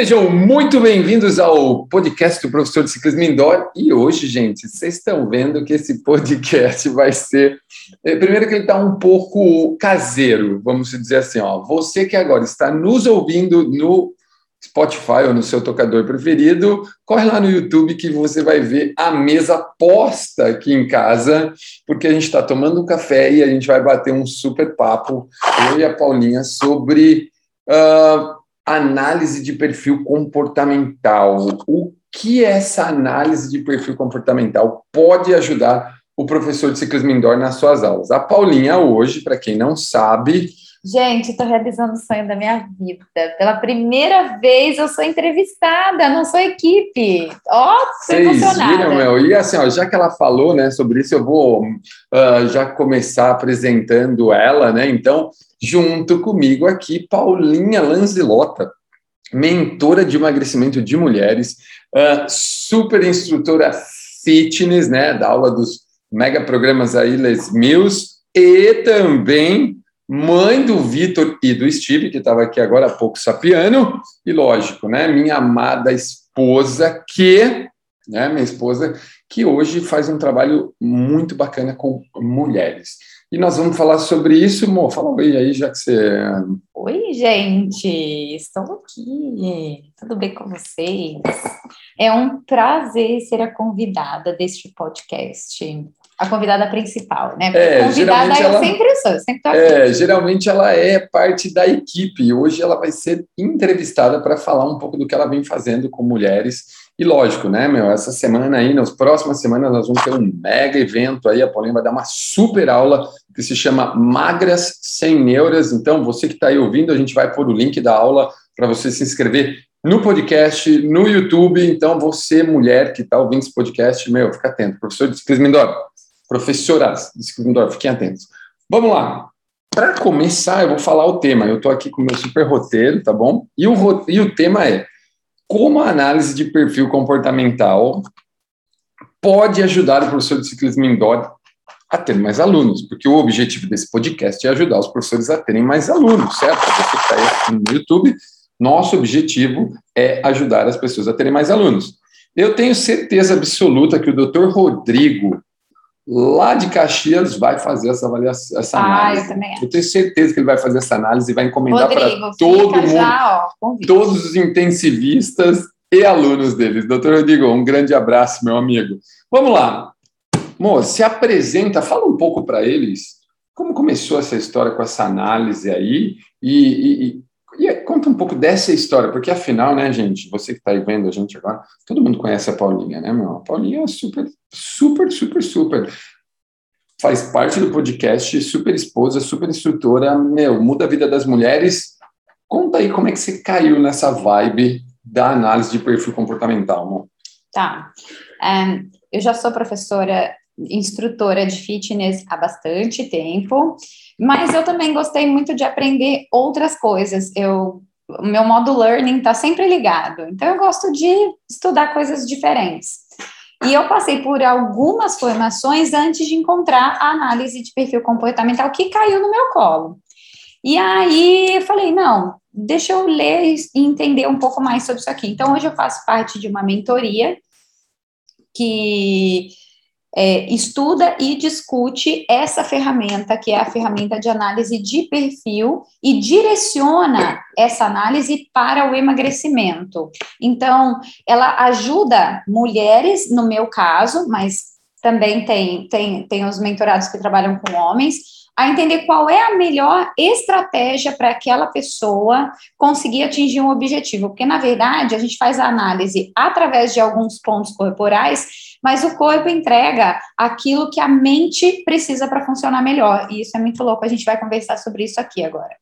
Sejam muito bem-vindos ao podcast do professor de ciclismo indoor. E hoje, gente, vocês estão vendo que esse podcast vai ser. Eh, primeiro, que ele está um pouco caseiro, vamos dizer assim. Ó. Você que agora está nos ouvindo no Spotify ou no seu tocador preferido, corre lá no YouTube que você vai ver a mesa posta aqui em casa, porque a gente está tomando um café e a gente vai bater um super papo, eu e a Paulinha, sobre. Uh, análise de perfil comportamental. O que essa análise de perfil comportamental pode ajudar o professor de ciclismo indoor nas suas aulas? A Paulinha, hoje, para quem não sabe. Gente, estou realizando o sonho da minha vida. Pela primeira vez eu sou entrevistada, não sou equipe. Ó, oh, Vocês viram, meu? E assim, ó, já que ela falou né, sobre isso, eu vou uh, já começar apresentando ela, né? Então, junto comigo aqui, Paulinha Lanzilota, mentora de emagrecimento de mulheres, uh, super instrutora fitness, né, da aula dos mega programas aí, Les Mills, e também mãe do Vitor e do Steve, que estava aqui agora há pouco sapiano, e lógico, né, minha amada esposa, que, né, minha esposa, que hoje faz um trabalho muito bacana com mulheres. E nós vamos falar sobre isso, Mo. Fala oi aí, já que você. Oi, gente, estou aqui. Tudo bem com vocês? É um prazer ser a convidada deste podcast. A convidada principal, né? Porque é, convidada eu ela, sempre sou, sempre estou aqui. É, geralmente ela é parte da equipe. Hoje ela vai ser entrevistada para falar um pouco do que ela vem fazendo com mulheres e lógico, né, meu, essa semana aí, nas próximas semanas, nós vamos ter um mega evento aí, a Paulinha vai dar uma super aula que se chama Magras Sem Neuras. Então, você que está aí ouvindo, a gente vai pôr o link da aula para você se inscrever no podcast, no YouTube. Então, você, mulher que está ouvindo esse podcast, meu, fica atento. Professor de ciclismo indoor, professoras de ciclismo indoor, fiquem atentos. Vamos lá. Para começar, eu vou falar o tema. Eu estou aqui com o meu super roteiro, tá bom? E o, e o tema é como a análise de perfil comportamental pode ajudar o professor de ciclismo indoor a ter mais alunos, porque o objetivo desse podcast é ajudar os professores a terem mais alunos, certo? Você que está aí no YouTube, nosso objetivo é ajudar as pessoas a terem mais alunos. Eu tenho certeza absoluta que o Dr. Rodrigo lá de Caxias vai fazer essa avaliação, essa análise. Ah, eu também acho. Eu tenho certeza que ele vai fazer essa análise e vai encomendar para todo mundo, já, ó, todos os intensivistas e alunos deles. Doutor Rodrigo, um grande abraço, meu amigo. Vamos lá. Mo, se apresenta, fala um pouco para eles como começou essa história com essa análise aí e, e, e, conta um pouco dessa história, porque afinal, né, gente, você que está aí vendo a gente agora, todo mundo conhece a Paulinha, né, meu? A Paulinha é super, super, super, super. Faz parte do podcast, super esposa, super instrutora, meu, muda a vida das mulheres. Conta aí como é que você caiu nessa vibe da análise de perfil comportamental, amor. Tá. Um, eu já sou professora, instrutora de fitness há bastante tempo. Mas eu também gostei muito de aprender outras coisas. Eu, o meu modo learning está sempre ligado. Então eu gosto de estudar coisas diferentes. E eu passei por algumas formações antes de encontrar a análise de perfil comportamental que caiu no meu colo. E aí eu falei, não, deixa eu ler e entender um pouco mais sobre isso aqui. Então hoje eu faço parte de uma mentoria que é, estuda e discute essa ferramenta, que é a ferramenta de análise de perfil, e direciona essa análise para o emagrecimento. Então, ela ajuda mulheres, no meu caso, mas também tem, tem, tem os mentorados que trabalham com homens, a entender qual é a melhor estratégia para aquela pessoa conseguir atingir um objetivo. Porque, na verdade, a gente faz a análise através de alguns pontos corporais, mas o corpo entrega aquilo que a mente precisa para funcionar melhor. E isso é muito louco. A gente vai conversar sobre isso aqui agora.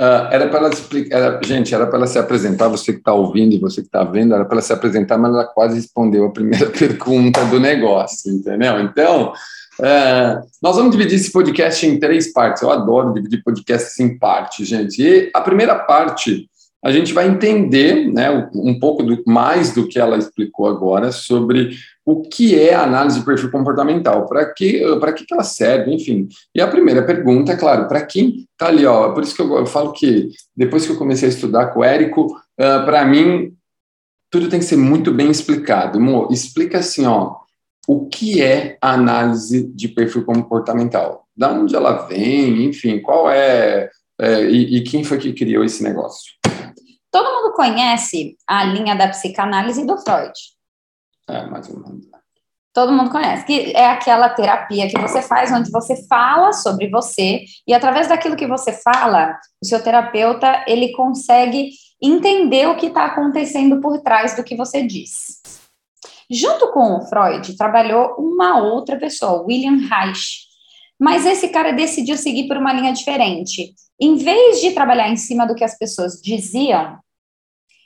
Uh, era para ela explicar, gente, era para ela se apresentar, você que está ouvindo e você que está vendo, era para ela se apresentar, mas ela quase respondeu a primeira pergunta do negócio, entendeu? Então, é, nós vamos dividir esse podcast em três partes. Eu adoro dividir podcasts em partes, gente. E a primeira parte, a gente vai entender né, um pouco do, mais do que ela explicou agora sobre o que é a análise de perfil comportamental, para que, que, que ela serve, enfim. E a primeira pergunta, é claro, para quem está ali, ó, por isso que eu, eu, falo que depois que eu comecei a estudar com o Érico, uh, para mim, tudo tem que ser muito bem explicado. Mo, explica assim, ó, o que é a análise de perfil comportamental? Da onde ela vem, enfim, qual é, é e, e quem foi que criou esse negócio? Todo mundo conhece a linha da psicanálise do Freud. É, mais ou menos. Todo mundo conhece, que é aquela terapia que você faz onde você fala sobre você e através daquilo que você fala, o seu terapeuta ele consegue entender o que está acontecendo por trás do que você diz. Junto com o Freud, trabalhou uma outra pessoa, William Reich. Mas esse cara decidiu seguir por uma linha diferente. Em vez de trabalhar em cima do que as pessoas diziam,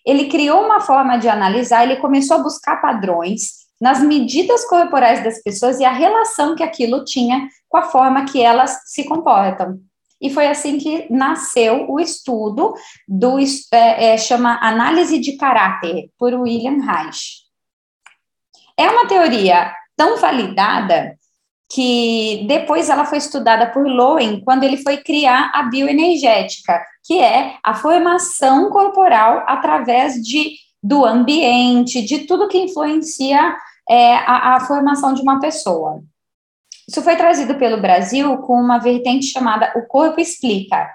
ele criou uma forma de analisar, ele começou a buscar padrões nas medidas corporais das pessoas e a relação que aquilo tinha com a forma que elas se comportam. E foi assim que nasceu o estudo do é, é, chama análise de caráter por William Reich. É uma teoria tão validada que depois ela foi estudada por Lowen quando ele foi criar a bioenergética, que é a formação corporal através de do ambiente, de tudo que influencia é, a, a formação de uma pessoa. Isso foi trazido pelo Brasil com uma vertente chamada O Corpo Explica.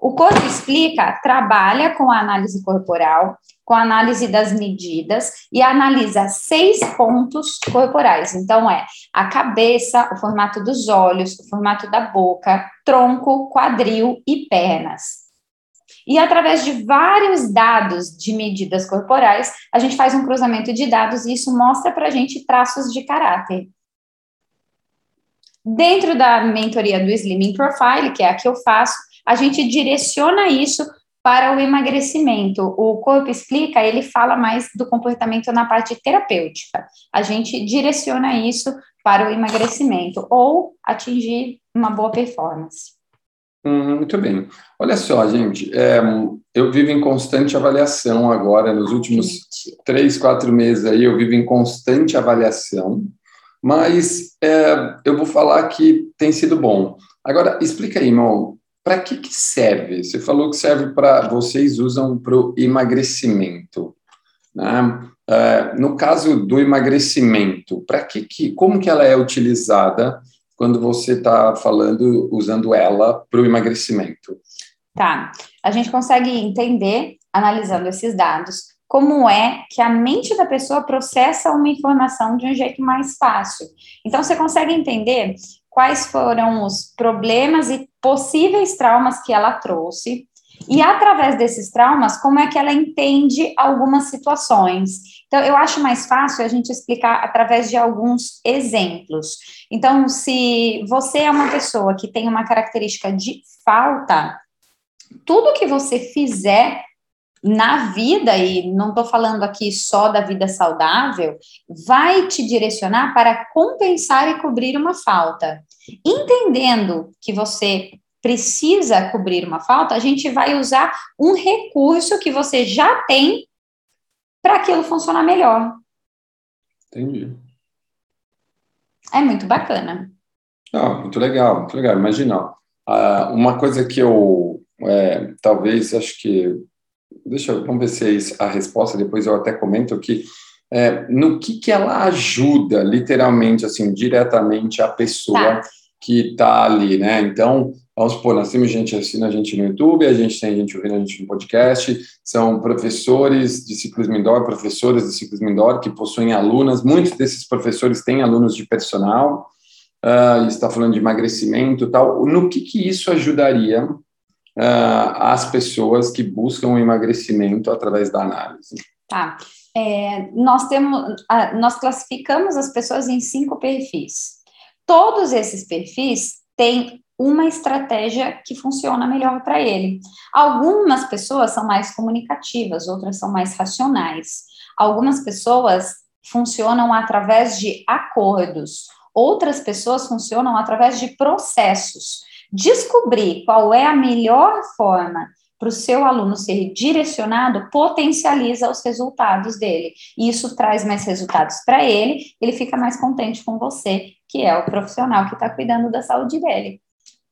O Corpo Explica trabalha com a análise corporal, com a análise das medidas e analisa seis pontos corporais. Então, é a cabeça, o formato dos olhos, o formato da boca, tronco, quadril e pernas. E através de vários dados de medidas corporais, a gente faz um cruzamento de dados e isso mostra para a gente traços de caráter. Dentro da mentoria do Slimming Profile, que é a que eu faço, a gente direciona isso para o emagrecimento. O corpo explica, ele fala mais do comportamento na parte terapêutica. A gente direciona isso para o emagrecimento ou atingir uma boa performance. Hum, muito bem. Olha só, gente, é, eu vivo em constante avaliação agora, nos últimos três, quatro meses aí, eu vivo em constante avaliação, mas é, eu vou falar que tem sido bom. Agora, explica aí, irmão, para que, que serve? Você falou que serve para, vocês usam para o emagrecimento, né? É, no caso do emagrecimento, para que, que, como que ela é utilizada quando você está falando, usando ela para o emagrecimento? Tá. A gente consegue entender, analisando esses dados, como é que a mente da pessoa processa uma informação de um jeito mais fácil. Então, você consegue entender quais foram os problemas e possíveis traumas que ela trouxe, e através desses traumas, como é que ela entende algumas situações. Então, eu acho mais fácil a gente explicar através de alguns exemplos. Então, se você é uma pessoa que tem uma característica de falta, tudo que você fizer na vida, e não estou falando aqui só da vida saudável, vai te direcionar para compensar e cobrir uma falta. Entendendo que você precisa cobrir uma falta, a gente vai usar um recurso que você já tem para aquilo funcionar melhor. Entendi. É muito bacana. Ah, muito legal, muito legal. Imagina, uh, uma coisa que eu é, talvez acho que deixa eu vamos ver se é a resposta depois eu até comento que é, no que que ela ajuda literalmente assim diretamente a pessoa tá. que está ali, né? Então Vamos supor, nós temos gente assistindo a gente no YouTube, a gente tem gente ouvindo a gente no podcast, são professores de ciclismo indoor, professoras de ciclismo indoor que possuem alunas, muitos desses professores têm alunos de personal, uh, está falando de emagrecimento tal. No que, que isso ajudaria uh, as pessoas que buscam o emagrecimento através da análise? Tá. É, nós temos, nós classificamos as pessoas em cinco perfis. Todos esses perfis têm uma estratégia que funciona melhor para ele. Algumas pessoas são mais comunicativas, outras são mais racionais. Algumas pessoas funcionam através de acordos, outras pessoas funcionam através de processos. Descobrir qual é a melhor forma para o seu aluno ser direcionado potencializa os resultados dele. E isso traz mais resultados para ele, ele fica mais contente com você, que é o profissional que está cuidando da saúde dele.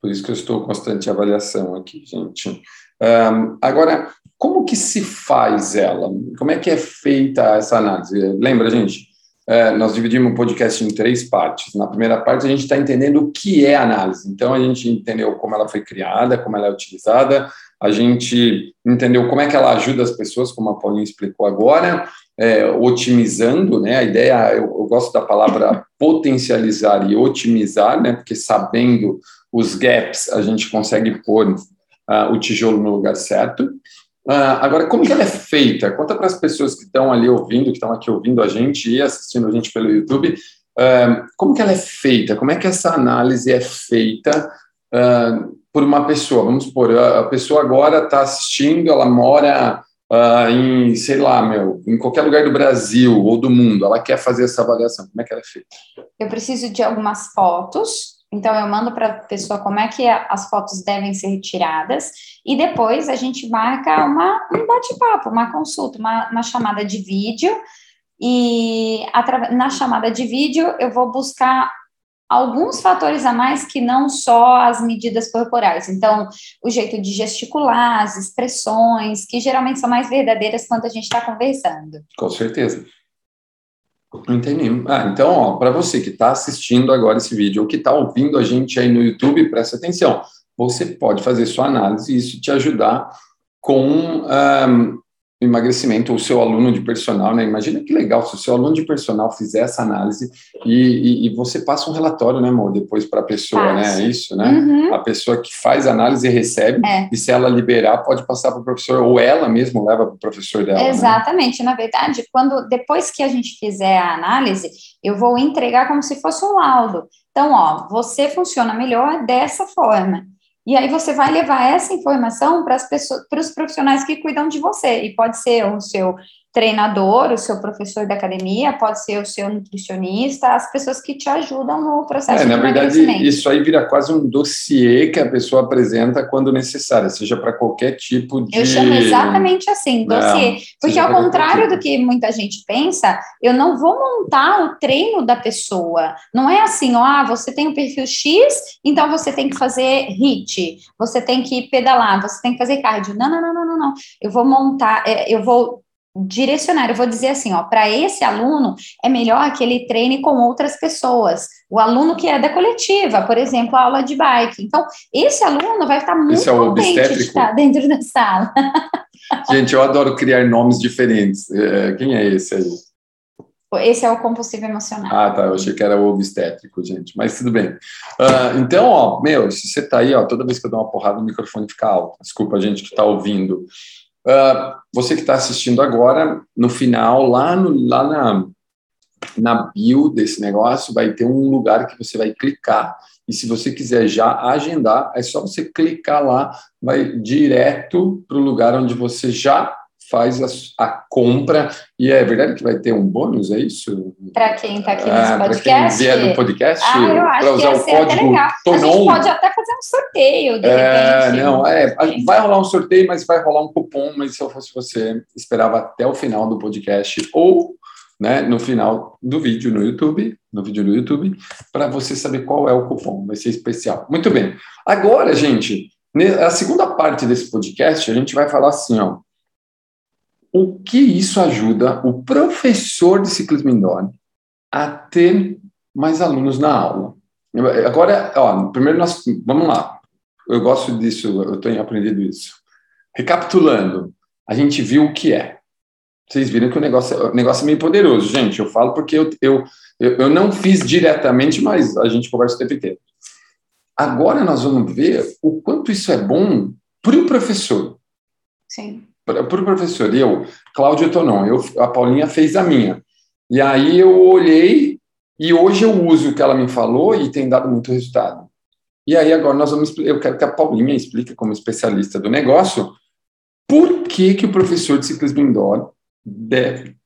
Por isso que eu estou constante avaliação aqui, gente. Um, agora, como que se faz ela? Como é que é feita essa análise? Lembra, gente? É, nós dividimos o podcast em três partes. Na primeira parte, a gente está entendendo o que é análise. Então, a gente entendeu como ela foi criada, como ela é utilizada, a gente entendeu como é que ela ajuda as pessoas, como a Paulinha explicou agora, é, otimizando, né? A ideia, eu, eu, gosto da palavra potencializar e otimizar, né? Porque sabendo os gaps, a gente consegue pôr uh, o tijolo no lugar certo. Uh, agora, como que ela é feita? Conta para as pessoas que estão ali ouvindo, que estão aqui ouvindo a gente e assistindo a gente pelo YouTube, uh, como que ela é feita? Como é que essa análise é feita uh, por uma pessoa? Vamos supor, a pessoa agora está assistindo, ela mora em, sei lá, meu, em qualquer lugar do Brasil ou do mundo, ela quer fazer essa avaliação. Como é que ela é feita? Eu preciso de algumas fotos então, eu mando para a pessoa como é que as fotos devem ser retiradas e depois a gente marca uma, um bate-papo, uma consulta, uma, uma chamada de vídeo. E na chamada de vídeo eu vou buscar alguns fatores a mais que não só as medidas corporais. Então, o jeito de gesticular, as expressões, que geralmente são mais verdadeiras quando a gente está conversando. Com certeza. Entendi. Ah, então, para você que está assistindo agora esse vídeo ou que está ouvindo a gente aí no YouTube, presta atenção. Você pode fazer sua análise e isso te ajudar com um, emagrecimento, o seu aluno de personal, né? Imagina que legal se o seu aluno de personal fizer essa análise e, e, e você passa um relatório, né, amor, depois para a pessoa, né? Isso, né? Uhum. A pessoa que faz a análise recebe é. e se ela liberar, pode passar para o professor, ou ela mesmo leva para o professor dela. Né? Exatamente. Né? Na verdade, quando depois que a gente fizer a análise, eu vou entregar como se fosse um laudo. Então, ó, você funciona melhor dessa forma. E aí você vai levar essa informação para as pessoas, para os profissionais que cuidam de você. E pode ser o seu treinador, o seu professor da academia, pode ser o seu nutricionista, as pessoas que te ajudam no processo é, de Na verdade, isso aí vira quase um dossiê que a pessoa apresenta quando necessário, seja para qualquer tipo de... Eu chamo exatamente assim, dossiê. Não, porque ao contrário tipo. do que muita gente pensa, eu não vou montar o treino da pessoa. Não é assim, ó, ah, você tem o perfil X, então você tem que fazer HIT, você tem que pedalar, você tem que fazer cardio. Não, não, não, não, não, não. Eu vou montar, é, eu vou direcionar. Eu vou dizer assim, ó, para esse aluno é melhor que ele treine com outras pessoas. O aluno que é da coletiva, por exemplo, a aula de bike. Então, esse aluno vai estar muito é contente de estar dentro da sala. Gente, eu adoro criar nomes diferentes. É, quem é esse aí? Esse é o compulsivo emocional. Ah, tá. Eu achei que era o obstétrico, gente. Mas tudo bem. Uh, então, ó, meu, se você tá aí, ó, toda vez que eu dou uma porrada, o microfone fica alto. Desculpa, a gente que está ouvindo. Uh, você que está assistindo agora, no final, lá, no, lá na, na bio desse negócio, vai ter um lugar que você vai clicar. E se você quiser já agendar, é só você clicar lá, vai direto para o lugar onde você já faz a, a, compra. E é verdade que vai ter um bônus, é isso? Para quem está aqui nesse ah, podcast? Para quem vier do podcast, ah, eu acho para usar o código Tonon. A gente pode até fazer um sorteio, de é, repente. Não, é, vai rolar um sorteio, mas vai rolar um cupom, mas se eu fosse você, esperava até o final do podcast ou né, no final do vídeo no YouTube, no vídeo no YouTube, para você saber qual é o cupom, vai ser especial. Muito bem. Agora, gente, a segunda parte desse podcast, a gente vai falar assim, ó, o que isso ajuda o professor de ciclismo indoor a ter mais alunos na aula. Agora, ó, primeiro nós, vamos lá. Eu gosto disso, eu tenho aprendido isso. Recapitulando, a gente viu o que é. Vocês viram que o negócio, o negócio é meio poderoso, gente. Eu falo porque eu, eu, eu não fiz diretamente, mas a gente conversa o tempo inteiro. Agora nós vamos ver o quanto isso é bom para o professor. Sim para o professor, eu, Cláudio Tonon, eu, a Paulinha fez a minha. E aí eu olhei e hoje eu uso o que ela me falou e tem dado muito resultado. E aí agora nós vamos, eu quero que a Paulinha explique como especialista do negócio por que que o professor de ciclismo indoor deve,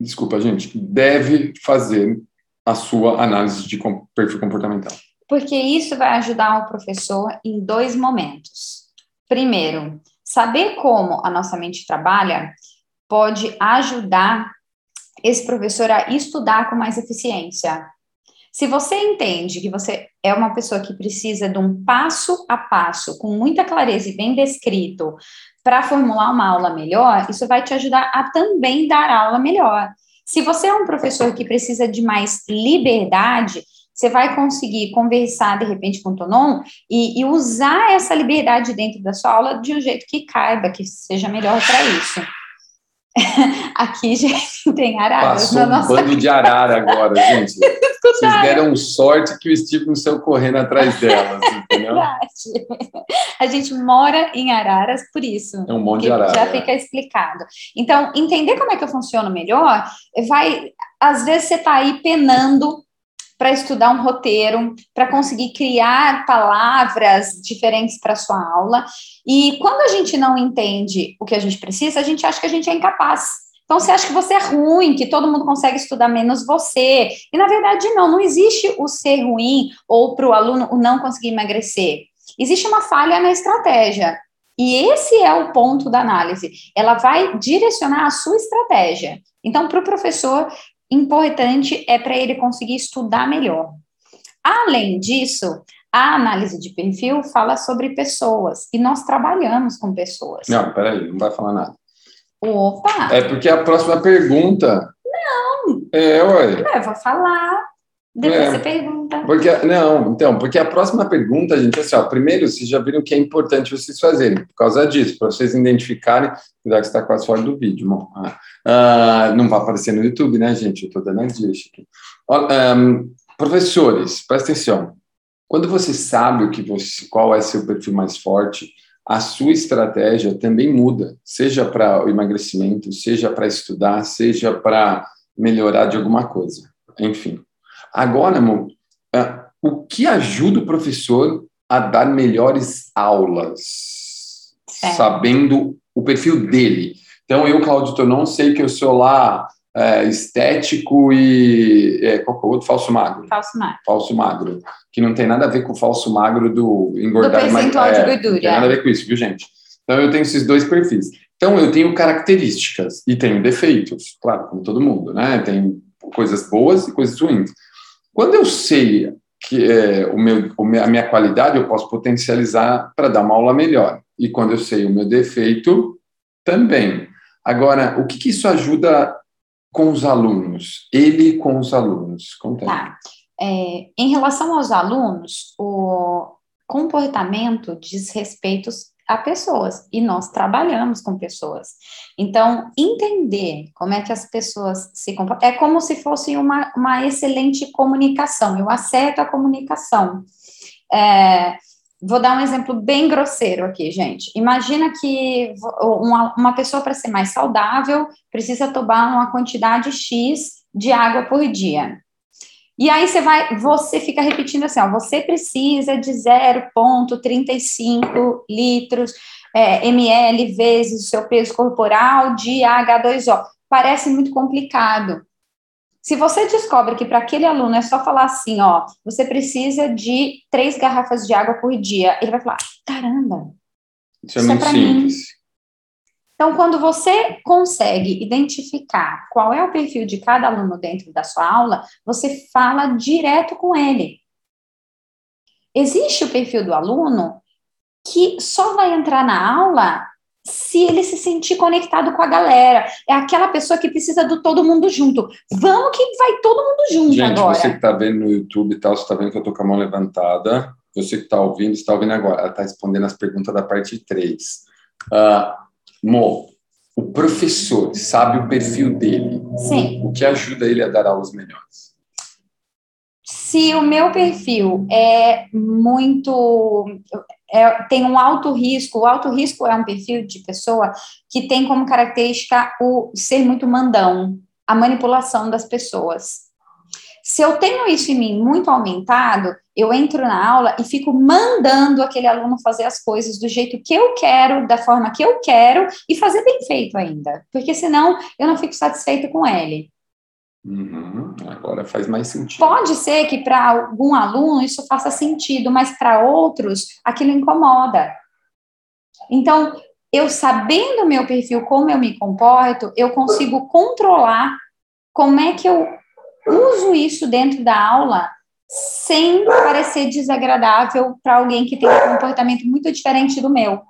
desculpa gente, deve fazer a sua análise de perfil comportamental. Porque isso vai ajudar o professor em dois momentos. Primeiro, Saber como a nossa mente trabalha pode ajudar esse professor a estudar com mais eficiência. Se você entende que você é uma pessoa que precisa de um passo a passo, com muita clareza e bem descrito, para formular uma aula melhor, isso vai te ajudar a também dar aula melhor. Se você é um professor que precisa de mais liberdade, você vai conseguir conversar de repente com o Tonon e, e usar essa liberdade dentro da sua aula de um jeito que caiba, que seja melhor para isso. Aqui, gente, tem araras. Passou um nossa... bando de arara agora, gente. Vocês deram sorte que o Steve não saiu correndo atrás delas, entendeu? Verdade. A gente mora em araras por isso. É um monte de arara. Já fica explicado. Então, entender como é que eu funciono melhor, vai... Às vezes você está aí penando para estudar um roteiro, para conseguir criar palavras diferentes para sua aula. E quando a gente não entende o que a gente precisa, a gente acha que a gente é incapaz. Então, você acha que você é ruim, que todo mundo consegue estudar menos você. E, na verdade, não, não existe o ser ruim ou para o aluno o não conseguir emagrecer. Existe uma falha na estratégia. E esse é o ponto da análise. Ela vai direcionar a sua estratégia. Então, para o professor, importante é para ele conseguir estudar melhor. Além disso, a análise de perfil fala sobre pessoas e nós trabalhamos com pessoas. Não, peraí, não vai falar nada. Opa! É porque a próxima pergunta. Não! É, ué. Eu vou falar. Depois é, você pergunta. Porque, não, então, porque a próxima pergunta, gente, assim, ó, primeiro, vocês já viram que é importante vocês fazerem, por causa disso, para vocês identificarem, cuidado que está quase fora do vídeo, bom, ah, ah, não vai aparecer no YouTube, né, gente? Eu estou dando as dicas aqui. um, professores, presta atenção. Quando você sabe o que você, qual é seu perfil mais forte, a sua estratégia também muda, seja para o emagrecimento, seja para estudar, seja para melhorar de alguma coisa. Enfim. Agora, amor, é, o que ajuda o professor a dar melhores aulas, é. sabendo o perfil dele? Então, eu, Claudio não sei que eu sou lá é, estético e. É, qual é o outro? Falso magro. Falso magro. Falso magro. Que não tem nada a ver com o falso magro do engordar do percentual mais. De gordura. Não tem nada a ver com isso, viu, gente? Então, eu tenho esses dois perfis. Então, eu tenho características e tenho defeitos, claro, como todo mundo, né? Tem coisas boas e coisas ruins. Quando eu sei que é, o meu, a minha qualidade, eu posso potencializar para dar uma aula melhor. E quando eu sei o meu defeito, também. Agora, o que, que isso ajuda com os alunos? Ele com os alunos? Conta tá. É, em relação aos alunos, o comportamento diz respeito a pessoas e nós trabalhamos com pessoas. Então, entender como é que as pessoas se comportam é como se fosse uma, uma excelente comunicação. Eu acerto a comunicação. É, vou dar um exemplo bem grosseiro aqui, gente. Imagina que uma, uma pessoa, para ser mais saudável, precisa tomar uma quantidade X de água por dia. E aí você vai, você fica repetindo assim, ó, você precisa de 0,35 litros é, ml vezes o seu peso corporal de H2O. Parece muito complicado. Se você descobre que para aquele aluno é só falar assim, ó, você precisa de três garrafas de água por dia, ele vai falar, caramba, isso, é isso é, muito é simples. Mim. Então, quando você consegue identificar qual é o perfil de cada aluno dentro da sua aula, você fala direto com ele. Existe o perfil do aluno que só vai entrar na aula se ele se sentir conectado com a galera. É aquela pessoa que precisa do todo mundo junto. Vamos que vai todo mundo junto Gente, agora. você que está vendo no YouTube e tal, você está vendo que eu estou com a mão levantada. Você que está ouvindo, está ouvindo agora. Ela está respondendo as perguntas da parte 3. Uh, Mo, o professor sabe o perfil dele. Sim. O que ajuda ele a dar aulas melhores? Se o meu perfil é muito. É, tem um alto risco, o alto risco é um perfil de pessoa que tem como característica o ser muito mandão, a manipulação das pessoas. Se eu tenho isso em mim muito aumentado, eu entro na aula e fico mandando aquele aluno fazer as coisas do jeito que eu quero, da forma que eu quero e fazer bem feito ainda, porque senão eu não fico satisfeito com ele. Uhum, agora faz mais sentido. Pode ser que para algum aluno isso faça sentido, mas para outros aquilo incomoda. Então, eu sabendo o meu perfil, como eu me comporto, eu consigo controlar como é que eu uso isso dentro da aula sem parecer desagradável para alguém que tem um comportamento muito diferente do meu.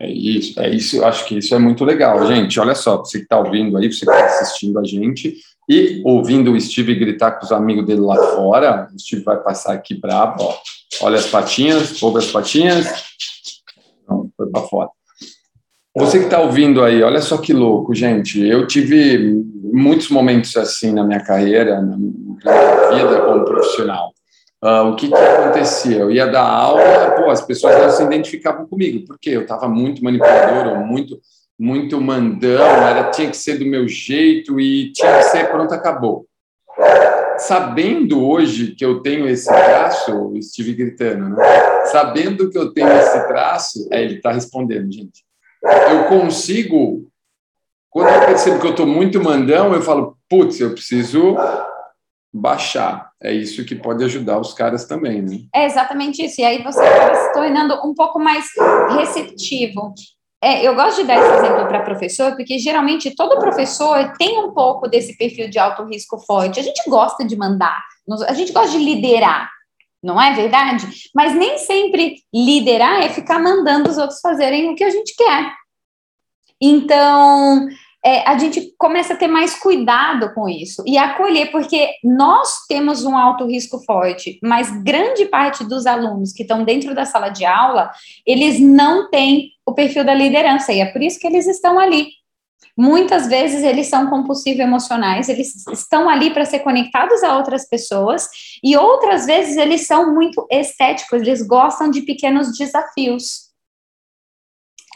É isso, é isso, acho que isso é muito legal, gente. Olha só, você que está ouvindo aí, você que está assistindo a gente e ouvindo o Steve gritar com os amigos dele lá fora, o Steve vai passar aqui bravo, ó. Olha as patinhas, ouve as patinhas. Não, foi para fora. Você que está ouvindo aí, olha só que louco, gente. Eu tive muitos momentos assim na minha carreira, na minha vida como profissional. Uh, o que, que acontecia? Eu ia dar aula, pô, as pessoas não se identificavam comigo, porque eu estava muito manipulador, muito, muito mandão, era, tinha que ser do meu jeito e tinha que ser pronto, acabou. Sabendo hoje que eu tenho esse traço, estive gritando, né? Sabendo que eu tenho esse traço, é, ele está respondendo, gente. Eu consigo, quando eu percebo que eu estou muito mandão, eu falo, putz, eu preciso baixar. É isso que pode ajudar os caras também, né? É exatamente isso. E aí você acaba se tornando um pouco mais receptivo. É, eu gosto de dar esse exemplo para professor, porque geralmente todo professor tem um pouco desse perfil de alto risco forte. A gente gosta de mandar, a gente gosta de liderar, não é verdade? Mas nem sempre liderar é ficar mandando os outros fazerem o que a gente quer. Então, é, a gente começa a ter mais cuidado com isso e acolher, porque nós temos um alto risco forte, mas grande parte dos alunos que estão dentro da sala de aula, eles não têm o perfil da liderança, e é por isso que eles estão ali. Muitas vezes eles são compulsivos emocionais, eles estão ali para ser conectados a outras pessoas, e outras vezes eles são muito estéticos, eles gostam de pequenos desafios.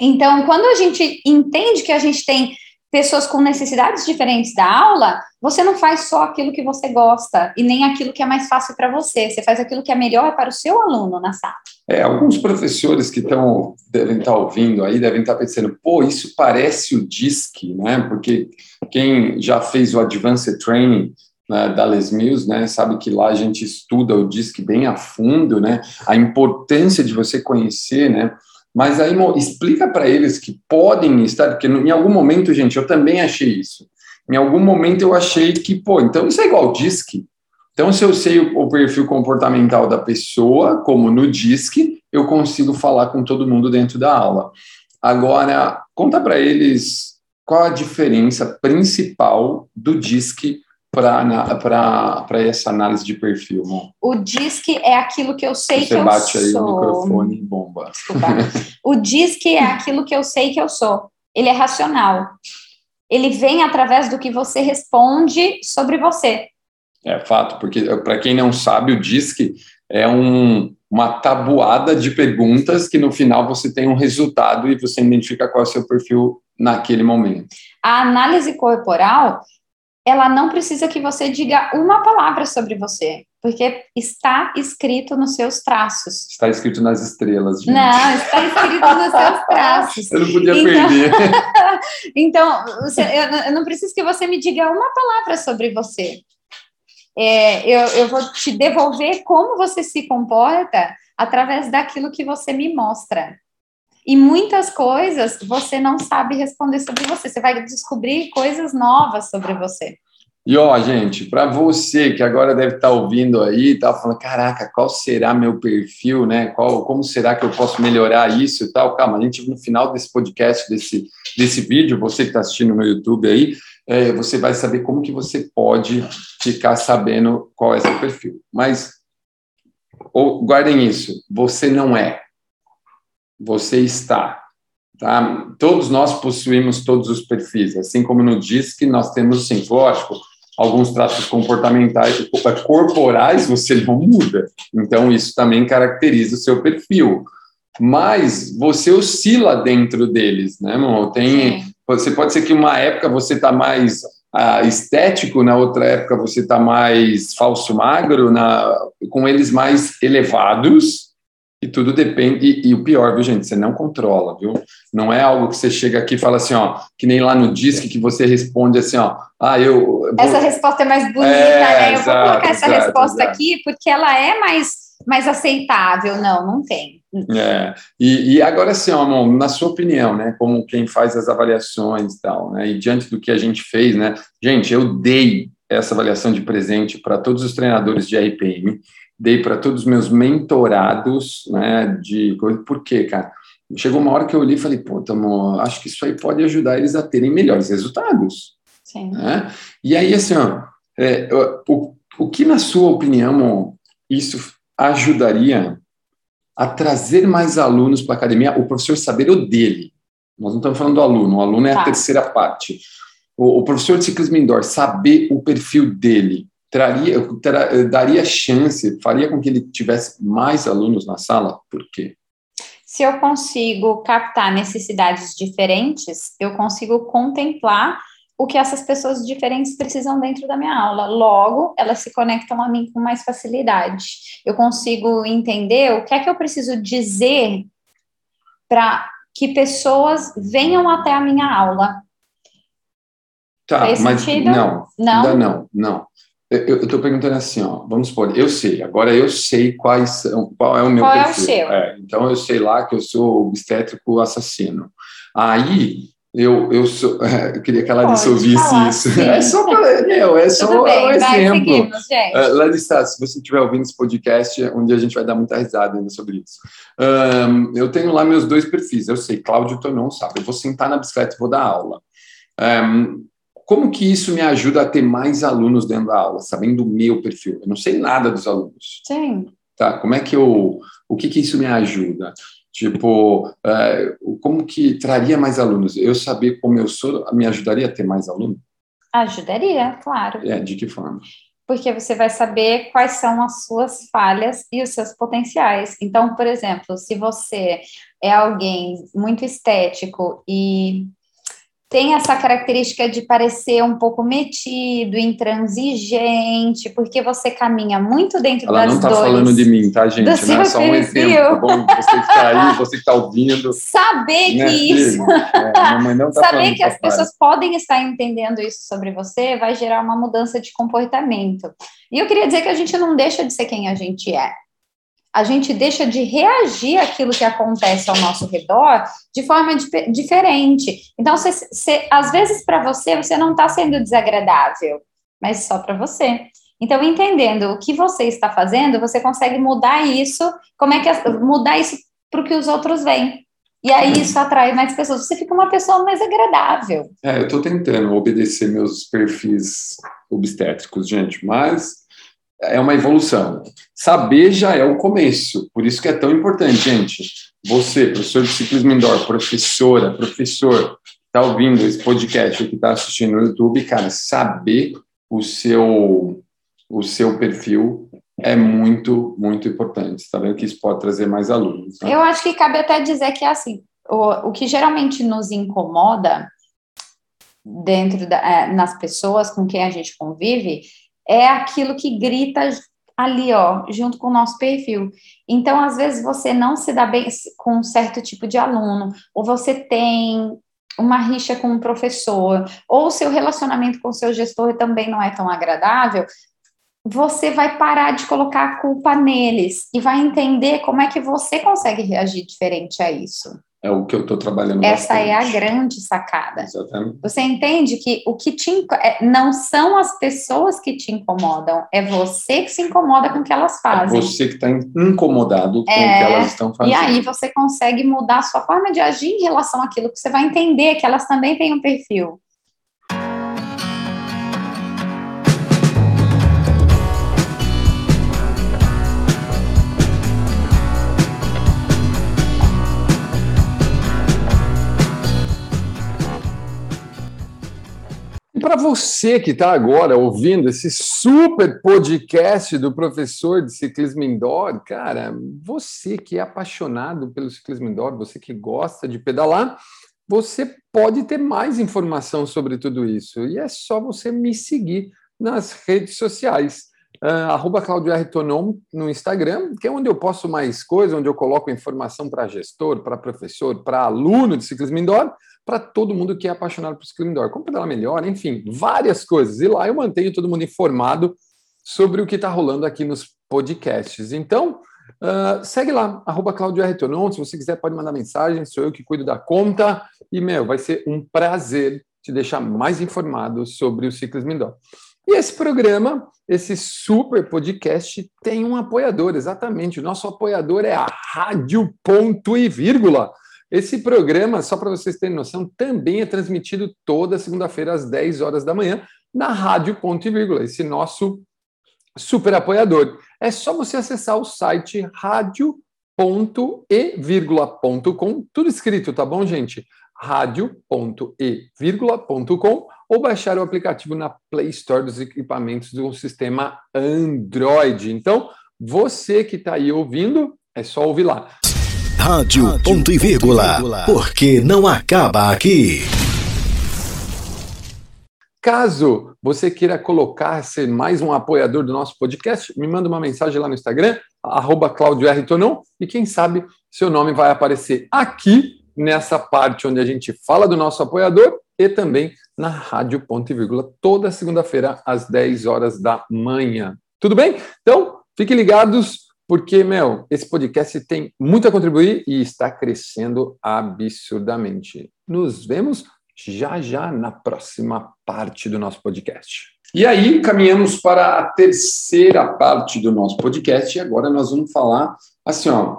Então, quando a gente entende que a gente tem pessoas com necessidades diferentes da aula, você não faz só aquilo que você gosta e nem aquilo que é mais fácil para você. Você faz aquilo que é melhor para o seu aluno na sala. É, alguns professores que estão devem estar tá ouvindo aí devem estar tá pensando, pô, isso parece o DISC, né? Porque quem já fez o Advanced Training né, da Les Mills, né, sabe que lá a gente estuda o DISC bem a fundo, né? A importância de você conhecer, né? Mas aí explica para eles que podem estar, porque em algum momento, gente, eu também achei isso. Em algum momento eu achei que, pô, então isso é igual DISC. Então, se eu sei o, perfil comportamental da pessoa, como no DISC, eu consigo falar com todo mundo dentro da aula. Agora, conta para eles qual a diferença principal do DISC para essa análise de perfil? O DISC é aquilo que eu sei Você que eu sou. Você bate aí o microfone e bomba. Desculpa. o DISC é aquilo que eu sei que eu sou. Ele é racional. Ele vem através do que você responde sobre você. É fato, porque para quem não sabe, o DISC é um, uma tabuada de perguntas que no final você tem um resultado e você identifica qual é o seu perfil naquele momento. A análise corporal ela não precisa que você diga uma palavra sobre você, porque está escrito nos seus traços. Está escrito nas estrelas. Gente. Não, está escrito nos seus traços. Eu não podia então, perder. então, você, eu, eu, não preciso que você me diga uma palavra sobre você. É, eu, eu vou te devolver como você se comporta através daquilo que você me mostra. E muitas coisas você não sabe responder sobre você. Você vai descobrir coisas novas sobre você. E ó, gente, para você que agora deve estar tá ouvindo aí, tá falando, caraca, qual será meu perfil, né? Qual, como será que eu posso melhorar isso e tal? Calma, a gente no final desse podcast, desse, desse vídeo, você que está assistindo no YouTube aí, é, você vai saber como que você pode ficar sabendo qual é seu perfil. Mas ou, guardem isso, você não é você está. Tá? Todos nós possuímos todos os perfis, assim como no DISC nós temos, sim, lógico, alguns traços comportamentais, corporais você não muda. Então, isso também caracteriza o seu perfil. Mas você oscila dentro deles, né, irmão? Tem, você pode ser que uma época você está mais ah, estético, na outra época você está mais falso magro, na, com eles mais elevados, e tudo depende, e, e, o pior, viu, gente, você não controla, viu? Não é algo que você chega aqui e fala assim, ó, que nem lá no disque que você responde assim, ó, ah, eu. Vou... Essa resposta é mais bonita, é, né? Eu exato, vou colocar essa exato, resposta exato. aqui porque ela é mais, mais aceitável. Não, não tem. É, e, e agora sim, ó, na sua opinião, né, como quem faz as avaliações e tal, né, e diante do que a gente fez, né, gente, eu dei essa avaliação de presente para todos os treinadores de RPM, dei para todos os meus mentorados, né, de por quê, cara? Chegou uma hora que eu olhei e falei, pô, tamo, acho que isso aí pode ajudar eles a terem melhores resultados. Sim. Né? E aí, assim, ó, é, o, o que, na sua opinião, isso ajudaria a trazer mais alunos para a academia, o professor saber o dele. Nós não estamos falando do aluno, o aluno é tá. a terceira parte. O, o, professor de ciclismo indoor saber o perfil dele traria, tra, daria chance, faria com que ele tivesse mais alunos na sala? Por quê? Se eu consigo captar necessidades diferentes, eu consigo contemplar o que essas pessoas diferentes precisam dentro da minha aula. Logo, elas se conectam a mim com mais facilidade. Eu consigo entender o que é que eu preciso dizer para que pessoas venham até a minha aula. Tá, Fez mas sentido? não, não, ainda não, não. Eu estou perguntando assim, ó, vamos supor, eu sei, agora eu sei quais são, qual é o meu qual perfil. É o seu? É, então eu sei lá que eu sou obstétrico assassino. Aí eu, eu, sou, é, eu queria que a Larissa Pode ouvisse falar, isso. Sim. É só, meu, é só bem, um exemplo. Seguimos, uh, Larissa, se você estiver ouvindo esse podcast, um dia a gente vai dar muita risada ainda sobre isso. Um, eu tenho lá meus dois perfis. Eu sei, Cláudio Tonon sabe. Eu vou sentar na bicicleta e vou dar aula. Um, como que isso me ajuda a ter mais alunos dentro da aula, sabendo o meu perfil? Eu não sei nada dos alunos. Sim. Tá, como é que eu... O que que isso me ajuda? Tipo, é, como que traria mais alunos? Eu saber como eu sou me ajudaria a ter mais alunos? Ajudaria, claro. É, de que forma? Porque você vai saber quais são as suas falhas e os seus potenciais. Então, por exemplo, se você é alguém muito estético e tem essa característica de parecer um pouco metido, intransigente, porque você caminha muito dentro Ela das dores. Ela não está falando de mim, tá, gente? Não é só um exemplo, tá bom? Você que está aí, você que está ouvindo. Saber né, que isso... É, não tá Saber que as pessoas podem estar entendendo isso sobre você vai gerar uma mudança de comportamento. E eu queria dizer que a gente não deixa de ser quem a gente é a gente deixa de reagir àquilo que acontece ao nosso redor de forma diferente. Então, cê, cê, às vezes, para você, você não está sendo desagradável, mas só para você. Então, entendendo o que você está fazendo, você consegue mudar isso, como é que mudar isso para o que os outros veem. E aí isso atrai mais pessoas. Você fica uma pessoa mais agradável. É, eu estou tentando obedecer meus perfis obstétricos, gente, mas é uma evolução. Saber já é o começo, por isso que é tão importante, gente. Você, professor de ciclismo indoor, professora, professor, está ouvindo esse podcast ou que está assistindo no YouTube, cara, saber o seu, o seu perfil é muito, muito importante. Está vendo que isso pode trazer mais alunos. Né? Eu acho que cabe até dizer que é assim, o, o que geralmente nos incomoda dentro da, é, nas pessoas com quem a gente convive é aquilo que grita ali, ó, junto com o nosso perfil. Então, às vezes, você não se dá bem com um certo tipo de aluno, ou você tem uma rixa com um professor, ou seu relacionamento com o seu gestor também não é tão agradável, você vai parar de colocar a culpa neles e vai entender como é que você consegue reagir diferente a isso. É o que eu estou trabalhando. Essa bastante. é a grande sacada. Exatamente. Você entende que o que te é, não são as pessoas que te incomodam, é você que se incomoda com o que elas fazem. É você que está incomodado com é, o que elas estão fazendo. E aí você consegue mudar a sua forma de agir em relação àquilo que você vai entender que elas também têm um perfil. Para você que está agora ouvindo esse super podcast do professor de ciclismo indoor, cara, você que é apaixonado pelo ciclismo indoor, você que gosta de pedalar, você pode ter mais informação sobre tudo isso. E é só você me seguir nas redes sociais. Uh, arroba Claudio R. Tonon no Instagram, que é onde eu posto mais coisas, onde eu coloco informação para gestor, para professor, para aluno de ciclismo indoor, para todo mundo que é apaixonado por ciclismo indoor, como pedalar melhor, enfim, várias coisas. E lá eu mantenho todo mundo informado sobre o que está rolando aqui nos podcasts. Então, uh, segue lá, arroba se você quiser pode mandar mensagem, sou eu que cuido da conta, e, meu, vai ser um prazer te deixar mais informado sobre o ciclismo indoor. E esse programa, esse super podcast, tem um apoiador, exatamente. O nosso apoiador é a Rádio Ponto e Vírgula. Esse programa, só para vocês terem noção, também é transmitido toda segunda-feira às 10 horas da manhã na Rádio Ponto e Vírgula, esse nosso super apoiador. É só você acessar o site rádio.e.com, tudo escrito, tá bom, gente? rádio.e.com ou baixar o aplicativo na Play Store dos equipamentos do sistema Android. Então, você que está aí ouvindo, é só ouvir lá. Rádio, ponto e vírgula, vírgula, porque não acaba aqui. Caso você queira colocar, ser mais um apoiador do nosso podcast, me manda uma mensagem lá no Instagram, arroba Claudio R. Tonon, e quem sabe seu nome vai aparecer aqui nessa parte onde a gente fala do nosso apoiador e também na Rádio Ponto e Vírgula, toda segunda-feira às 10 horas da manhã. Tudo bem? Então, fiquem ligados, porque, meu, esse podcast tem muito a contribuir e está crescendo absurdamente. Nos vemos já já na próxima parte do nosso podcast. E aí, caminhamos para a terceira parte do nosso podcast, e agora nós vamos falar assim, ó,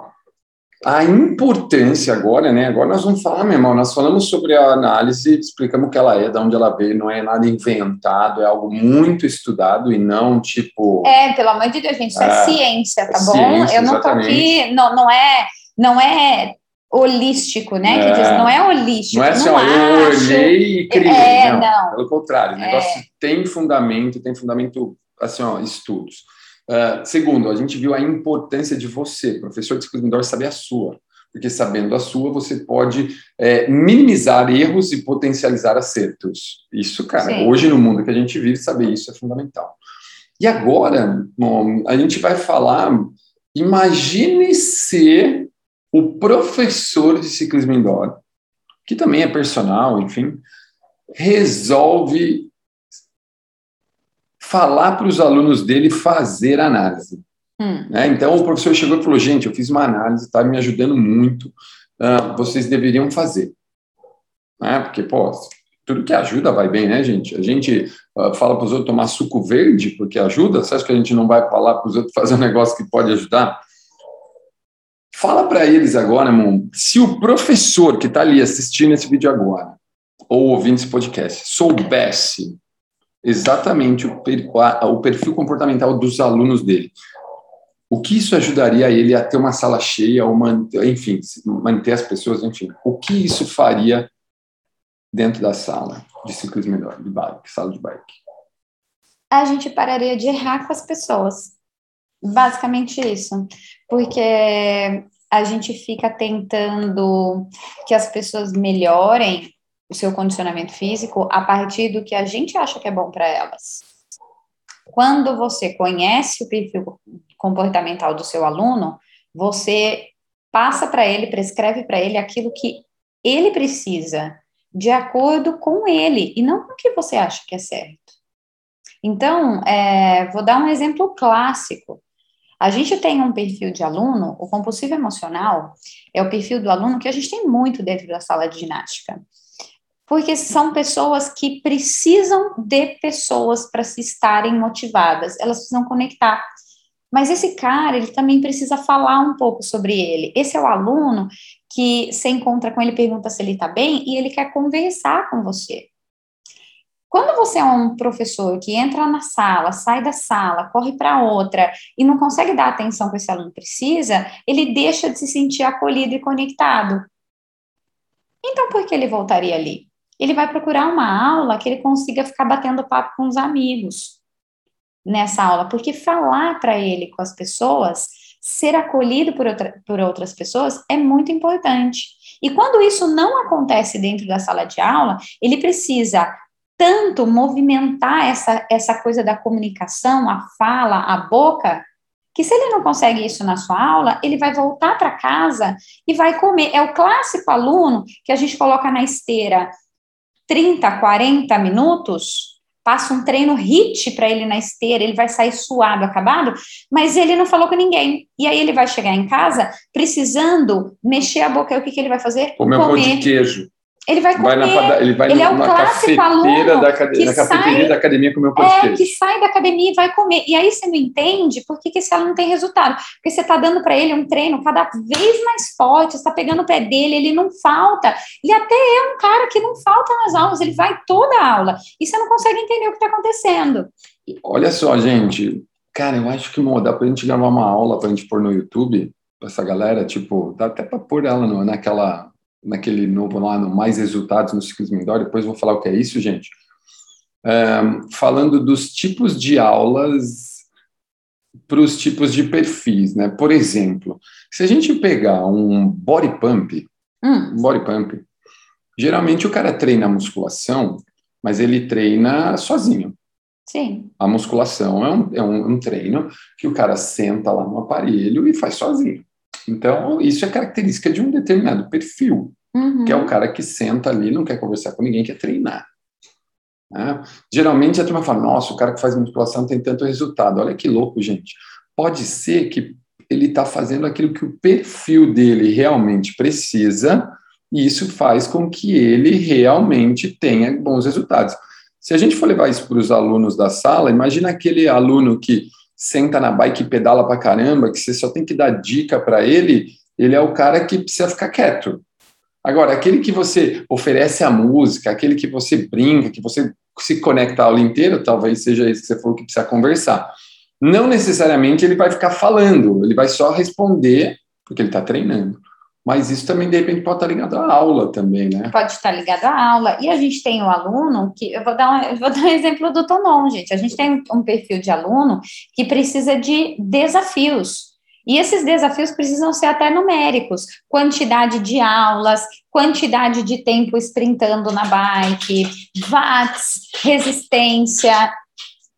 a importância agora, né? Agora nós vamos falar, meu irmão, nós falamos sobre a análise, explicamos o que ela é, de onde ela veio, não é nada inventado, é algo muito estudado e não tipo. É, pelo amor de Deus, gente, isso é, é ciência, tá é bom? Ciência, Eu não tô aqui, não, não é, não é holístico, né? É. Que diz, não é holístico. Não é assim, não eu olhei e criei. É, não, não. Pelo contrário, o negócio é. tem fundamento, tem fundamento, assim, ó, estudos. Uh, segundo, a gente viu a importância de você, professor de ciclismo indoor, saber a sua. Porque sabendo a sua, você pode é, minimizar erros e potencializar acertos. Isso, cara, Sim. hoje no mundo que a gente vive, saber isso é fundamental. E agora, bom, a gente vai falar. Imagine ser o professor de ciclismo indoor, que também é personal, enfim, resolve falar para os alunos dele fazer análise. Hum. Né? Então, o professor chegou e falou: gente, eu fiz uma análise, está me ajudando muito, uh, vocês deveriam fazer. Né? Porque, pô, tudo que ajuda vai bem, né, gente? A gente uh, fala para os outros tomar suco verde porque ajuda, você acha que a gente não vai falar para os outros fazer um negócio que pode ajudar? Fala para eles agora, irmão, se o professor que está ali assistindo esse vídeo agora, ou ouvindo esse podcast, soubesse exatamente o, perfil comportamental dos alunos dele, o que isso ajudaria ele a ter uma sala cheia, ou manter, enfim, manter as pessoas, enfim, o que isso faria dentro da sala de ciclismo melhor, de bike, sala de bike? A gente pararia de errar com as pessoas. Basicamente isso. Porque a gente fica tentando que as pessoas melhorem o seu condicionamento físico a partir do que a gente acha que é bom para elas. Quando você conhece o perfil comportamental do seu aluno, você passa para ele, prescreve para ele aquilo que ele precisa, de acordo com ele, e não com o que você acha que é certo. Então, é, vou dar um exemplo clássico. A gente tem um perfil de aluno, o compulsivo emocional é o perfil do aluno que a gente tem muito dentro da sala de ginástica. Porque são pessoas que precisam de pessoas para se estarem motivadas, elas precisam conectar. Mas esse cara, ele também precisa falar um pouco sobre ele. Esse é o aluno que você encontra com ele, pergunta se ele está bem e ele quer conversar com você. Quando você é um professor que entra na sala, sai da sala, corre para outra e não consegue dar atenção que esse aluno precisa, ele deixa de se sentir acolhido e conectado. Então, por que ele voltaria ali? Ele vai procurar uma aula que ele consiga ficar batendo papo com os amigos nessa aula, porque falar para ele com as pessoas, ser acolhido por, outra, por outras pessoas é muito importante. E quando isso não acontece dentro da sala de aula, ele precisa tanto movimentar essa, essa coisa da comunicação, a fala, a boca, que se ele não consegue isso na sua aula, ele vai voltar para casa e vai comer. É o clássico aluno que a gente coloca na esteira 30, 40 minutos, passa um treino HIT para ele na esteira, ele vai sair suado, acabado, mas ele não falou com ninguém. E aí ele vai chegar em casa precisando mexer a boca. E o que, que ele vai fazer? Comer, Comer. um pão de queijo. Ele vai comer. Vai na, ele vai ele é o clássico aluno da, cade- que na sai- da academia comer pão de É, que sai da academia e vai comer. E aí você não entende por que, que esse aluno não tem resultado. Porque você está dando para ele um treino cada vez mais forte, você está pegando o pé dele, ele não falta. E até é um cara que não falta nas aulas, ele vai toda a aula. E você não consegue entender o que está acontecendo. Olha só, gente. Cara, eu acho que dá pra gente gravar uma aula pra gente pôr no YouTube, pra essa galera, tipo, dá até pra pôr ela no- naquela, naquele novo lá, no Mais Resultados no Ciclismo Indoor, depois vou falar o que é isso, gente. Falando dos tipos de aulas para os tipos de perfis, né? Por exemplo, se a gente pegar um body pump, Hum, um body pump, geralmente o cara treina musculação, mas ele treina sozinho. sim. A musculação é um, é um, um treino que o cara senta lá no aparelho e faz sozinho. Então, isso é característica de um determinado perfil, Uhum. que é o cara que senta ali, não quer conversar com ninguém, quer treinar. né? Geralmente a turma fala: nossa, o cara que faz musculação tem tanto resultado. Olha que louco, gente. Pode ser que ele está fazendo aquilo que o perfil dele realmente precisa, e isso faz com que ele realmente tenha bons resultados. Se a gente for levar isso para os alunos da sala, imagina aquele aluno que senta na bike e pedala para caramba, que você só tem que dar dica para ele, ele é o cara que precisa ficar quieto. Agora, aquele que você oferece a música, aquele que você brinca, que você se conecta a aula inteira, talvez seja esse que você falou que precisa conversar. Não necessariamente ele vai ficar falando, ele vai só responder, porque ele está treinando. Mas isso também, de repente, pode estar ligado à aula também, né? pode estar ligado à aula. E a gente tem o aluno que eu vou dar um, vou dar um exemplo do Tonon, gente. A gente tem um perfil de aluno que precisa de desafios. E esses desafios precisam ser até numéricos, quantidade de aulas, quantidade de tempo sprintando na bike, watts, resistência,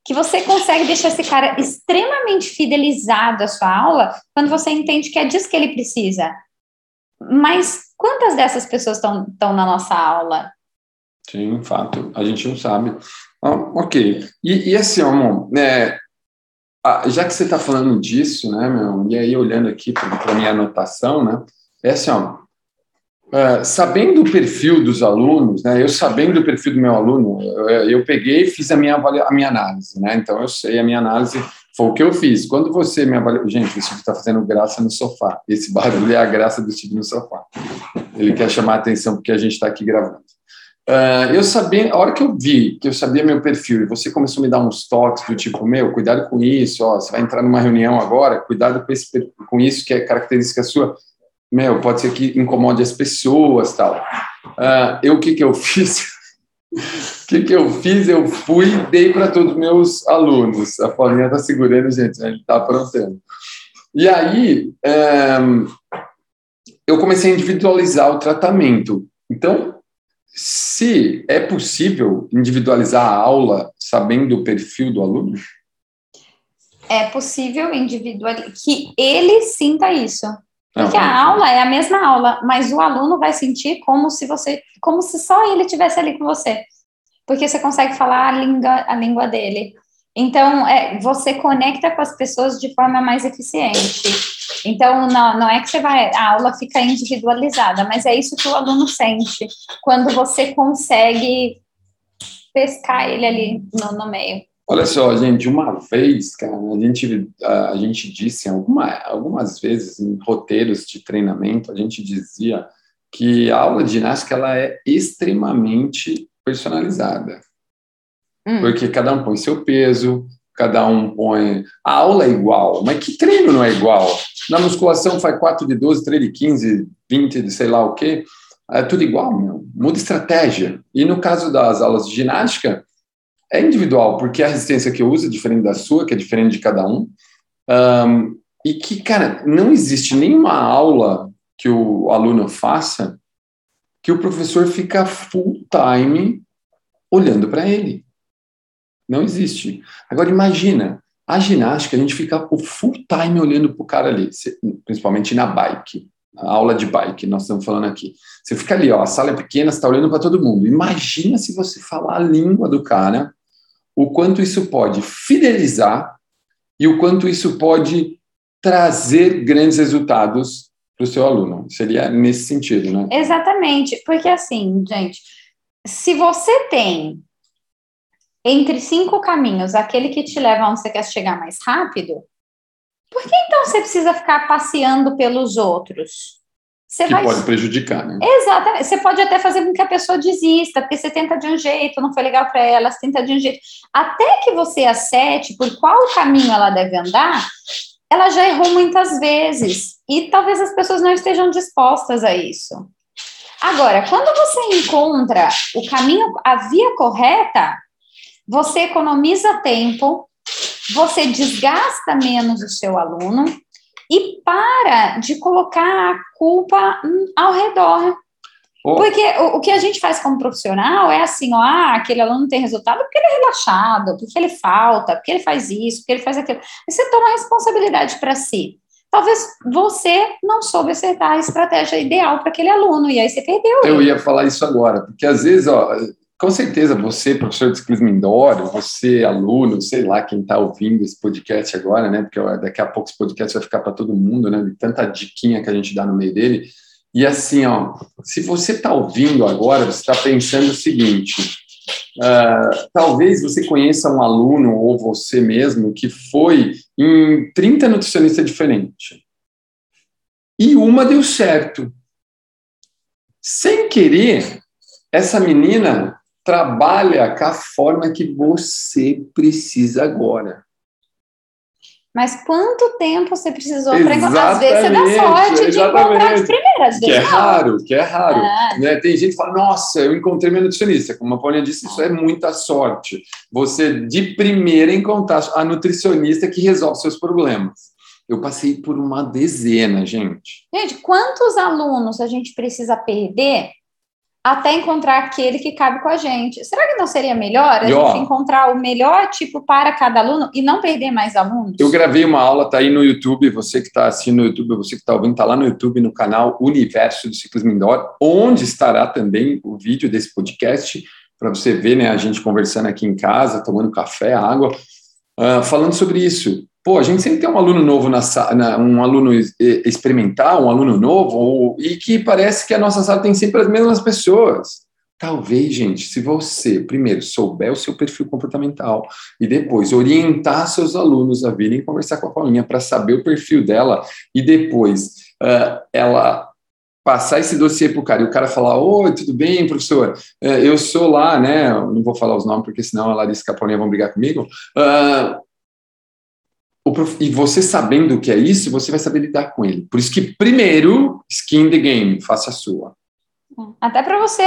que você consegue deixar esse cara extremamente fidelizado à sua aula quando você entende que é disso que ele precisa. Mas quantas dessas pessoas estão na nossa aula? Sim, fato, a gente não sabe. Ah, ok. E, e assim, amor, né, já que você está falando disso, né, meu, e aí olhando aqui para minha anotação, né, é assim, ó, é, sabendo o perfil dos alunos, né, eu sabendo o perfil do meu aluno, eu, eu peguei e fiz a minha, a minha análise, né, então eu sei a minha análise, foi o que eu fiz. Quando você me avaliou, gente, o Steve está fazendo graça no sofá, esse barulho é a graça do Steve no sofá, ele quer chamar a atenção porque a gente está aqui gravando. Uh, eu sabia, a hora que eu vi que eu sabia meu perfil e você começou a me dar uns toques do tipo, meu, cuidado com isso, ó, você vai entrar numa reunião agora, cuidado com, esse, com isso que é característica sua, meu, pode ser que incomode as pessoas, tal. Uh, eu, o que que eu fiz? O que que eu fiz? Eu fui e dei para todos os meus alunos. A Paulinha está segurando, gente, né? ele está aprontando. E aí, um, eu comecei a individualizar o tratamento. Então, se é possível individualizar a aula sabendo o perfil do aluno? É possível individualizar, que ele sinta isso. Porque a aula é a mesma aula, mas o aluno vai sentir como se você, como se só ele estivesse ali com você. Porque você consegue falar a língua, a língua dele. Então, é, você conecta com as pessoas de forma mais eficiente. Então, não, não é que você vai, a aula fica individualizada, mas é isso que o aluno sente quando você consegue pescar ele ali no, no meio. Olha só, gente, uma vez, cara, a gente, a, gente disse alguma, algumas vezes em roteiros de treinamento, a gente dizia que a aula de ginástica ela é extremamente personalizada. Hum. Porque cada um põe seu peso, cada um põe. A aula é igual, mas que treino não é igual? Na musculação faz 4 de 12, 3 de 15, 20 de sei lá o quê. É tudo igual, meu. Muda estratégia. E no caso das aulas de ginástica, é individual, porque a resistência que eu uso é diferente da sua, que é diferente de cada um. um e que, cara, não existe nenhuma aula que o aluno faça que o professor fica full time olhando para ele. Não existe. Agora, imagina, a ginástica, a gente fica o full time olhando para o cara ali, principalmente na bike, a aula de bike, nós estamos falando aqui. Você fica ali, ó, a sala é pequena, você está olhando para todo mundo. Imagina se você falar a língua do cara, o quanto isso pode fidelizar e o quanto isso pode trazer grandes resultados para o seu aluno. Seria nesse sentido, né? Exatamente, porque assim, gente, se você tem entre cinco caminhos aquele que te leva onde você quer chegar mais rápido, por que então você precisa ficar passeando pelos outros? Você que vai... pode prejudicar, né? Exatamente. Você pode até fazer com que a pessoa desista, porque você tenta de um jeito, não foi legal para ela, você tenta de um jeito. Até que você acerte por qual caminho ela deve andar, ela já errou muitas vezes. E talvez as pessoas não estejam dispostas a isso. Agora, quando você encontra o caminho, a via correta, você economiza tempo, você desgasta menos o seu aluno e para de colocar a culpa ao redor. Porque o, o, que a gente faz como profissional é assim, ó, ah, aquele aluno não tem resultado porque ele é relaxado, porque ele falta, porque ele faz isso, porque ele faz aquilo. E você toma a responsabilidade para si. Talvez você não soube acertar a estratégia ideal para aquele aluno, e aí você perdeu. Eu ia falar isso agora, porque às vezes, ó, com certeza, você, professor de ciclismo indoor, você, aluno, sei lá, quem está ouvindo esse podcast agora, né? Porque daqui a pouco esse podcast vai ficar para todo mundo, né? De tanta diquinha que a gente dá no meio dele. E assim, ó, se você está ouvindo agora, você está pensando o seguinte: uh, talvez você conheça um aluno ou você mesmo que foi em 30 nutricionistas diferentes. E uma deu certo. Sem querer, essa menina trabalha com a forma que você precisa agora. Mas quanto tempo você precisou para encontrar? Às vezes você dá sorte exatamente. de encontrar de primeira, às vezes Que é raro, que é raro. É. Né? Tem gente que fala, nossa, eu encontrei minha nutricionista. Como a Paulinha disse, isso é muita sorte. Você, de primeira, encontrar a nutricionista que resolve seus problemas. Eu passei por uma dezena, gente. Gente, quantos alunos a gente precisa perder até encontrar aquele que cabe com a gente. Será que não seria melhor a e, gente ó, encontrar o melhor tipo para cada aluno e não perder mais alunos? Eu gravei uma aula, tá aí no YouTube, você que está assistindo no YouTube, você que está ouvindo, está lá no YouTube, no canal Universo do Ciclismo Indoor, onde estará também o vídeo desse podcast, para você ver né, a gente conversando aqui em casa, tomando café, água, uh, falando sobre isso. Pô, a gente sempre tem um aluno novo na, na um aluno experimental, um aluno novo, ou, e que parece que a nossa sala tem sempre as mesmas pessoas. Talvez, gente, se você primeiro souber o seu perfil comportamental e depois orientar seus alunos a virem conversar com a Paulinha para saber o perfil dela e depois uh, ela passar esse dossiê para o cara e o cara falar: Oi, tudo bem, professor? Uh, eu sou lá, né? Não vou falar os nomes porque senão a Larissa e a Paulinha vão brigar comigo. Uh, e você sabendo o que é isso, você vai saber lidar com ele. Por isso que, primeiro, skin the game, faça a sua. Até para você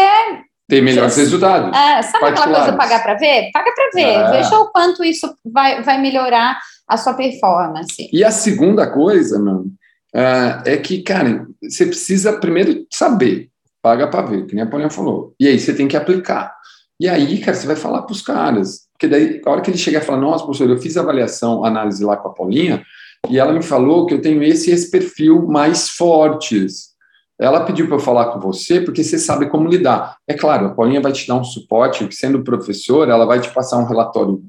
ter melhores resultados. É, sabe aquela coisa pagar para ver? Paga para ver. É. Veja o quanto isso vai, vai melhorar a sua performance. E a segunda coisa, mano, é, é que, cara, você precisa primeiro saber. Paga para ver, que nem a Paulinha falou. E aí você tem que aplicar. E aí, cara, você vai falar para os caras. Porque daí, a hora que ele chega e fala, nossa, professor, eu fiz avaliação, análise lá com a Paulinha, e ela me falou que eu tenho esse esse perfil mais fortes. Ela pediu para eu falar com você porque você sabe como lidar. É claro, a Paulinha vai te dar um suporte, sendo professor, ela vai te passar um relatório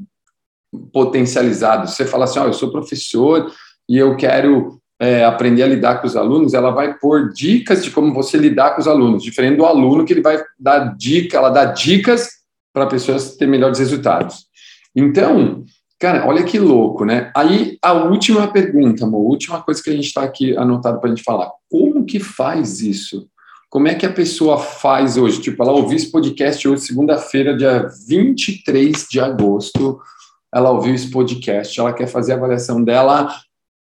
potencializado. Você fala assim, ó, oh, eu sou professor e eu quero é, aprender a lidar com os alunos, ela vai pôr dicas de como você lidar com os alunos, diferente do aluno que ele vai dar dica, ela dá dicas para pessoas ter melhores resultados. Então, cara, olha que louco, né? Aí a última pergunta, amor, última coisa que a gente está aqui anotado para a gente falar: como que faz isso? Como é que a pessoa faz hoje? Tipo, ela ouviu esse podcast hoje, segunda-feira, dia 23 de agosto. Ela ouviu esse podcast, ela quer fazer a avaliação dela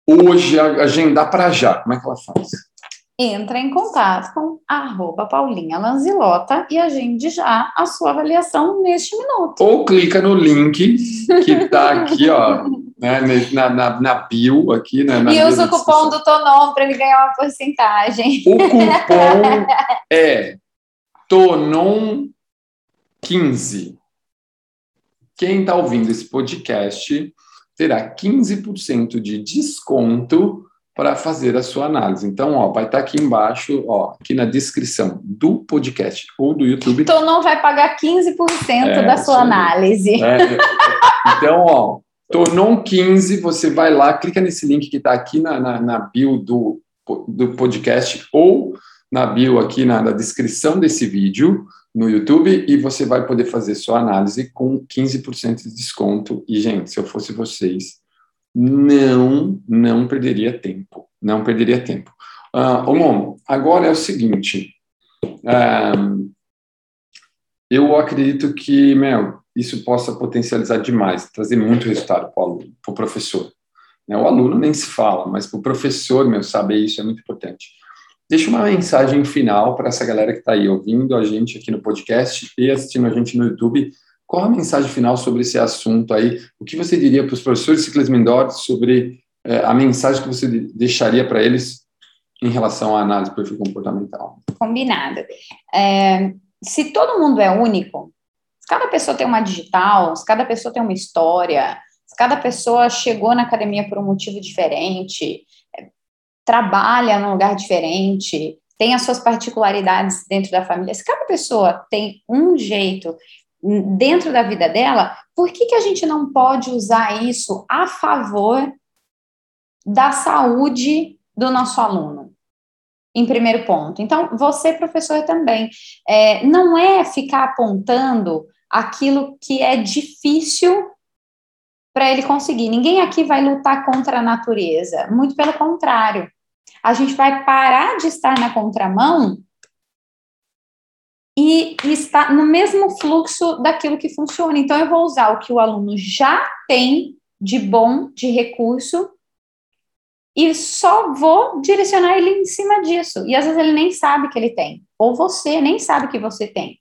hoje, agendar para já. Como é que ela faz? Entra em contato com arroba Paulinha Lanzilota e agende já a sua avaliação neste minuto. Ou clica no link que está aqui, ó, né, na, na, na, bio aqui, né? e usa o cupom do Tonon para ele ganhar uma porcentagem. O cupom é Tonon15. Quem está ouvindo esse podcast terá 15% de desconto para fazer a sua análise. Então, ó, vai estar tá aqui embaixo, ó, aqui na descrição do podcast ou do YouTube. Então, não vai pagar 15% é, da sua análise. É, é, então, ó, Tornou 15, você vai lá, clica nesse link que está aqui na, na, na, bio do do podcast ou na bio aqui na, na descrição desse vídeo no YouTube e você vai poder fazer sua análise com 15% de desconto. E, gente, se eu fosse vocês, não, não perderia tempo. Não perderia tempo. Uh, agora é o seguinte. Uh, eu acredito que, meu, isso possa potencializar demais, trazer muito resultado para o aluno, para o professor. Né? O aluno nem se fala, mas para o professor, meu, saber isso é muito importante. Deixa uma mensagem final para essa galera que está aí ouvindo a gente aqui no podcast e assistindo a gente no YouTube. Qual a mensagem final sobre esse assunto aí? O que você diria para os professores de ciclismo indoor sobre é, a mensagem que você deixaria para eles em relação à análise do perfil comportamental? Combinado. É, se todo mundo é único, cada pessoa tem uma digital, cada pessoa tem uma história, cada pessoa chegou na academia por um motivo diferente, trabalha num lugar diferente, tem as suas particularidades dentro da família. Se cada pessoa tem um jeito dentro da vida dela, por que, que a gente não pode usar isso a favor da saúde do nosso aluno? Em primeiro ponto. Então, você, professor, também. É, não é ficar apontando aquilo que é difícil para ele conseguir. Ninguém aqui vai lutar contra a natureza, muito pelo contrário. A gente vai parar de estar na contramão e estar no mesmo fluxo daquilo que funciona. Então, eu vou usar o que o aluno já tem de bom, de recurso, e só vou direcionar ele em cima disso. E às vezes ele nem sabe que ele tem, ou você nem sabe que você tem.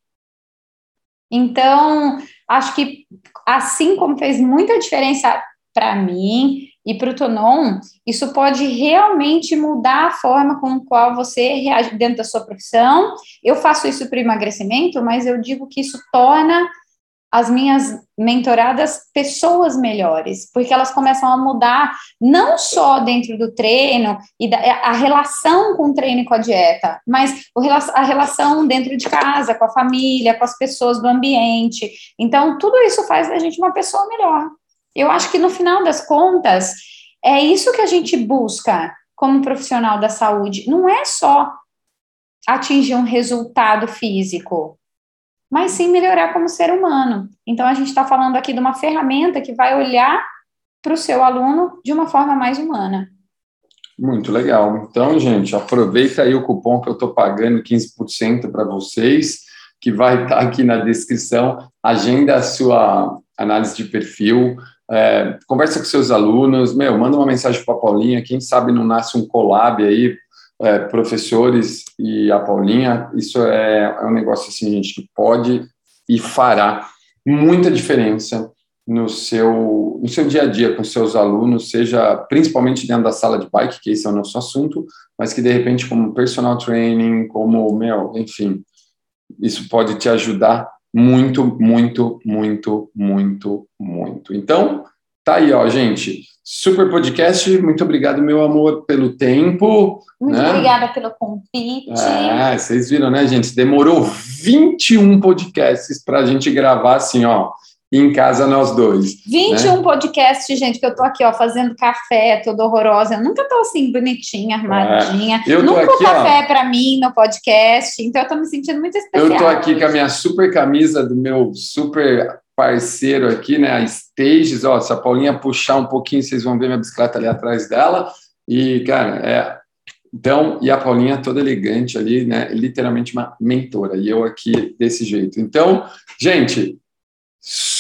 Então, acho que assim como fez muita diferença para mim e para o Tonon, isso pode realmente mudar a forma com qual você reage dentro da sua profissão. Eu faço isso para emagrecimento, mas eu digo que isso torna as minhas mentoradas pessoas melhores, porque elas começam a mudar não só dentro do treino e da, a relação com o treino e com a dieta, mas a relação dentro de casa, com a família, com as pessoas do ambiente. Então, tudo isso faz da gente uma pessoa melhor. Eu acho que no final das contas, é isso que a gente busca como profissional da saúde. Não é só atingir um resultado físico, mas sim melhorar como ser humano. Então, a gente está falando aqui de uma ferramenta que vai olhar para o seu aluno de uma forma mais humana. Muito legal. Então, gente, aproveita aí o cupom que eu estou pagando 15% para vocês, que vai estar tá aqui na descrição. Agenda a sua análise de perfil, é, conversa com seus alunos, meu, manda uma mensagem para a Paulinha, quem sabe não nasce um collab aí é, professores e a Paulinha, isso é, é um negócio assim, gente, que pode e fará muita diferença no seu, no seu dia a dia com seus alunos, seja principalmente dentro da sala de bike, que esse é o nosso assunto, mas que de repente como personal training, como, meu, enfim, isso pode te ajudar muito, muito, muito, muito, muito. Então, tá aí, ó, gente. Super podcast, muito obrigado, meu amor, pelo tempo. Muito né? obrigada pelo convite. É, vocês viram, né, gente? Demorou 21 podcasts para a gente gravar assim, ó, em casa nós dois. 21 né? podcasts, gente, que eu tô aqui, ó, fazendo café, toda horrorosa. Eu nunca tô assim, bonitinha, armadinha. É. Eu nunca aqui, café para mim no podcast, então eu tô me sentindo muito especial. Eu tô aqui com a minha super camisa do meu super parceiro aqui, né, a Stages, ó, se a Paulinha puxar um pouquinho, vocês vão ver minha bicicleta ali atrás dela, e, cara, é, então, e a Paulinha toda elegante ali, né, literalmente uma mentora, e eu aqui desse jeito. Então, gente,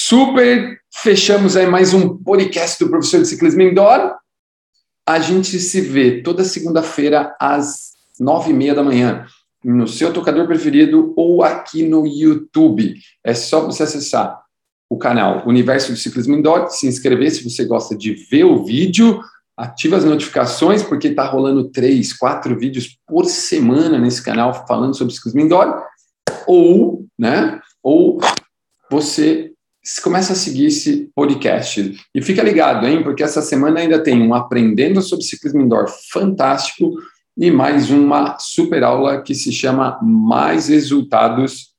super fechamos aí mais um podcast do Professor de Ciclismo Indoor, a gente se vê toda segunda-feira às nove e meia da manhã, no seu tocador preferido ou aqui no YouTube. É só você acessar o canal Universo do Ciclismo Indoor, se inscrever se você gosta de ver o vídeo, ativa as notificações, porque está rolando três, quatro vídeos por semana nesse canal falando sobre ciclismo indoor, ou, né, ou você começa a seguir esse podcast. E fica ligado, hein, porque essa semana ainda tem um Aprendendo sobre Ciclismo Indoor fantástico e mais uma super aula que se chama Mais Resultados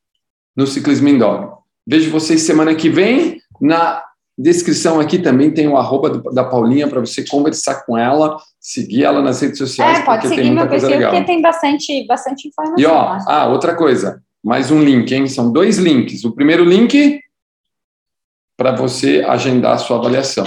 no Ciclismo Indoor. Vejo vocês semana que vem na Descrição aqui também tem o arroba da Paulinha para você conversar com ela, seguir ela nas redes sociais. É, pode seguir meu perfil porque tem bastante, bastante informação. E ó, ah, outra coisa, mais um link, hein? São dois links. O primeiro link para você agendar a sua avaliação,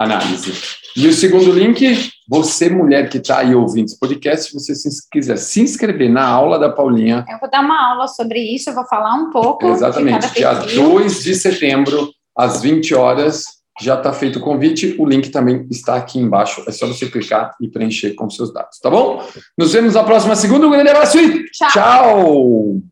análise. E o segundo link, você, mulher que está aí ouvindo esse podcast, se você se, quiser se inscrever na aula da Paulinha. Eu vou dar uma aula sobre isso, eu vou falar um pouco. Exatamente, dia 2 de setembro, às 20 horas, já está feito o convite. O link também está aqui embaixo. É só você clicar e preencher com seus dados, tá bom? Nos vemos na próxima segunda. Um grande abraço e tchau! tchau.